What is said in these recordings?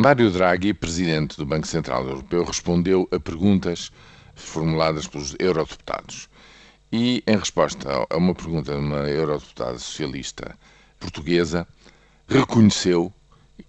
Mário Draghi, presidente do Banco Central Europeu, respondeu a perguntas formuladas pelos eurodeputados. E, em resposta a uma pergunta de uma eurodeputada socialista portuguesa, reconheceu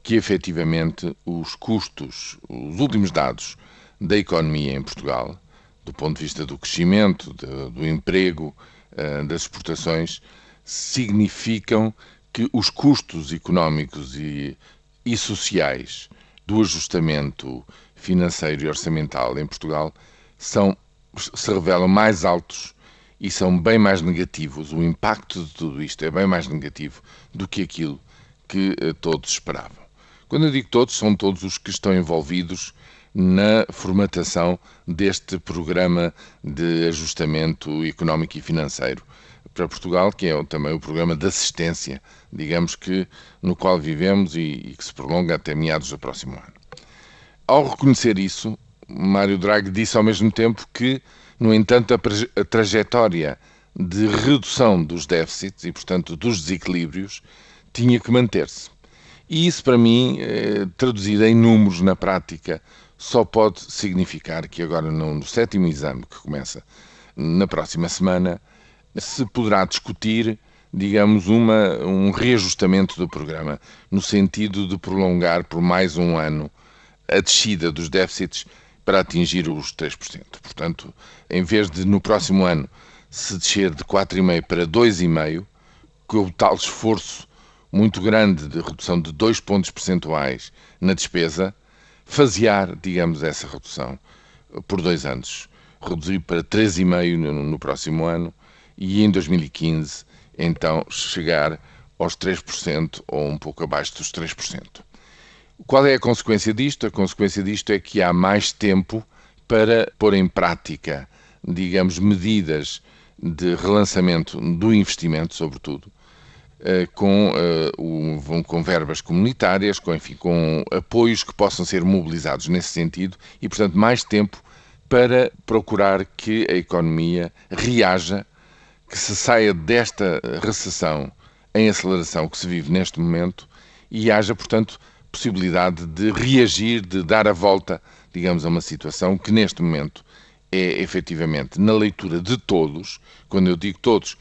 que efetivamente os custos, os últimos dados da economia em Portugal, do ponto de vista do crescimento, do, emprego, uh, das exportações, significam que os custos económicos e, e sociais do ajustamento financeiro e orçamental em Portugal são, se revelam mais altos e são bem mais negativos. O impacto de tudo isto é bem mais negativo do que aquilo que eh, todos esperavam. Quando eu digo todos, são todos os que estão envolvidos na formatação deste programa de ajustamento económico e financeiro para Portugal, que é também o programa de assistência, digamos que no qual vivemos e, e que se prolonga até meados do próximo ano. Ao reconhecer isso, Mário Draghi disse ao mesmo tempo que, no entanto, a, a trajetória de redução dos déficits e, portanto, dos desequilíbrios tinha que manter-se. E isso, para mim, eh, traduzido em números na prática, só pode significar que agora, no sétimo exame que começa na próxima semana, se poderá discutir, digamos, uma, um reajustamento do programa, no sentido de prolongar por mais um ano a descida dos déficits para atingir os 3%. Portanto, em vez de no próximo ano se descer de 4,5% para 2,5%, com o tal esforço muito grande de redução de 2 pontos percentuais na despesa, fasear, digamos, essa redução por dois anos. Reduzir para 3,5% no, no próximo ano e em 2015, então, chegar aos 3% ou um pouco abaixo dos 3%. Qual é a consequência disto? A consequência disto é que há mais tempo para pôr em prática, digamos, medidas de relançamento do investimento, sobretudo, com, uh, com verbas comunitárias, com, enfim, com apoios que possam ser mobilizados nesse sentido e, portanto, mais tempo para procurar que a economia reaja, que se saia desta recessão em aceleração que se vive neste momento e haja, portanto, possibilidade de reagir, de dar a volta, digamos, a uma situação que neste momento é efetivamente, na leitura de todos, quando eu digo todos,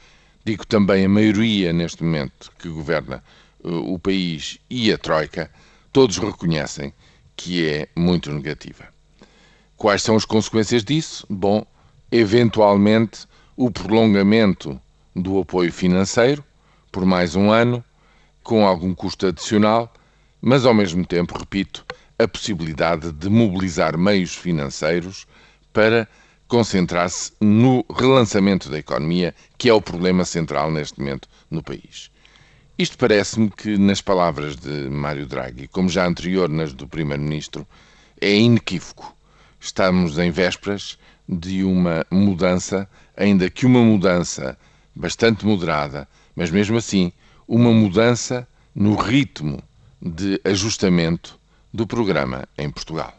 digo também a maioria neste momento que governa uh, o país e a Troika, todos reconhecem que é muito negativa. Quais são as consequências disso? Bom, eventualmente o prolongamento do apoio financeiro por mais um ano, com algum custo adicional, mas ao mesmo tempo, repito, a possibilidade de mobilizar meios financeiros para concentrar-se no relançamento da economia, que é o problema central neste momento no país. Isto parece-me que, nas palavras de Mário Draghi, como já anterior nas do Primeiro-Ministro, é inequívoco. Estamos em vésperas de uma mudança, ainda que uma mudança bastante moderada, mas mesmo assim, uma mudança no ritmo de ajustamento do programa em Portugal.